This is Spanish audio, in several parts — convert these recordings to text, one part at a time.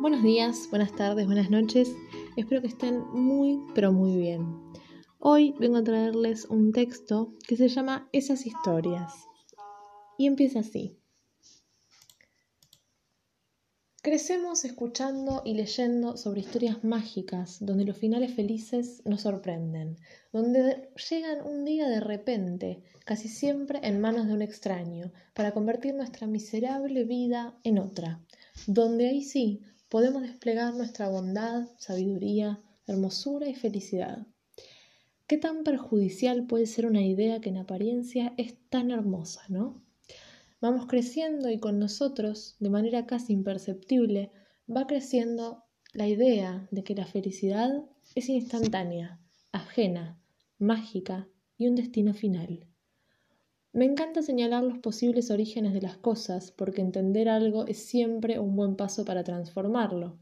Buenos días, buenas tardes, buenas noches. Espero que estén muy, pero muy bien. Hoy vengo a traerles un texto que se llama Esas historias. Y empieza así. Crecemos escuchando y leyendo sobre historias mágicas, donde los finales felices nos sorprenden, donde llegan un día de repente, casi siempre en manos de un extraño, para convertir nuestra miserable vida en otra, donde ahí sí podemos desplegar nuestra bondad, sabiduría, hermosura y felicidad. ¿Qué tan perjudicial puede ser una idea que en apariencia es tan hermosa, no? vamos creciendo y con nosotros, de manera casi imperceptible, va creciendo la idea de que la felicidad es instantánea, ajena, mágica y un destino final. Me encanta señalar los posibles orígenes de las cosas porque entender algo es siempre un buen paso para transformarlo,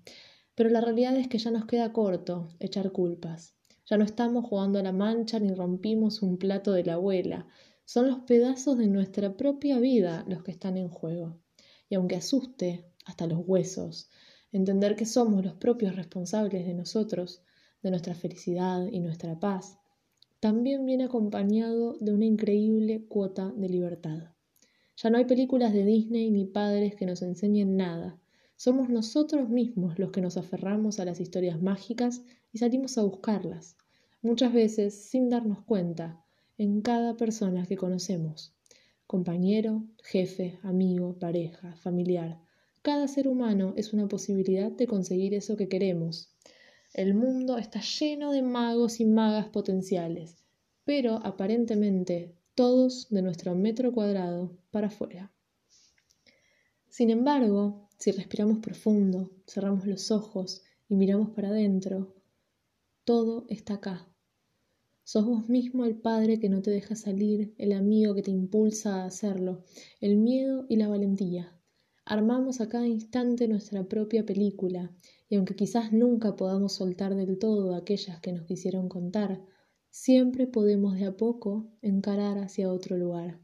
pero la realidad es que ya nos queda corto echar culpas. Ya no estamos jugando a la mancha ni rompimos un plato de la abuela, son los pedazos de nuestra propia vida los que están en juego. Y aunque asuste hasta los huesos, entender que somos los propios responsables de nosotros, de nuestra felicidad y nuestra paz, también viene acompañado de una increíble cuota de libertad. Ya no hay películas de Disney ni padres que nos enseñen nada. Somos nosotros mismos los que nos aferramos a las historias mágicas y salimos a buscarlas, muchas veces sin darnos cuenta en cada persona que conocemos, compañero, jefe, amigo, pareja, familiar. Cada ser humano es una posibilidad de conseguir eso que queremos. El mundo está lleno de magos y magas potenciales, pero aparentemente todos de nuestro metro cuadrado para afuera. Sin embargo, si respiramos profundo, cerramos los ojos y miramos para adentro, todo está acá, Sos vos mismo el padre que no te deja salir, el amigo que te impulsa a hacerlo, el miedo y la valentía. Armamos a cada instante nuestra propia película, y aunque quizás nunca podamos soltar del todo aquellas que nos quisieron contar, siempre podemos de a poco encarar hacia otro lugar.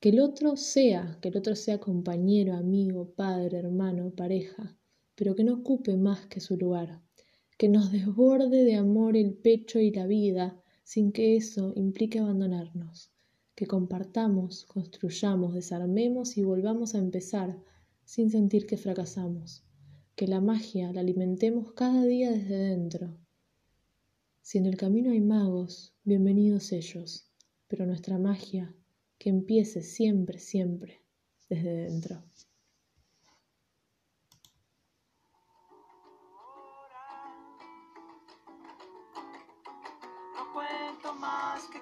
Que el otro sea, que el otro sea compañero, amigo, padre, hermano, pareja, pero que no ocupe más que su lugar, que nos desborde de amor el pecho y la vida, sin que eso implique abandonarnos, que compartamos, construyamos, desarmemos y volvamos a empezar sin sentir que fracasamos, que la magia la alimentemos cada día desde dentro. Si en el camino hay magos, bienvenidos ellos, pero nuestra magia que empiece siempre, siempre desde dentro. más que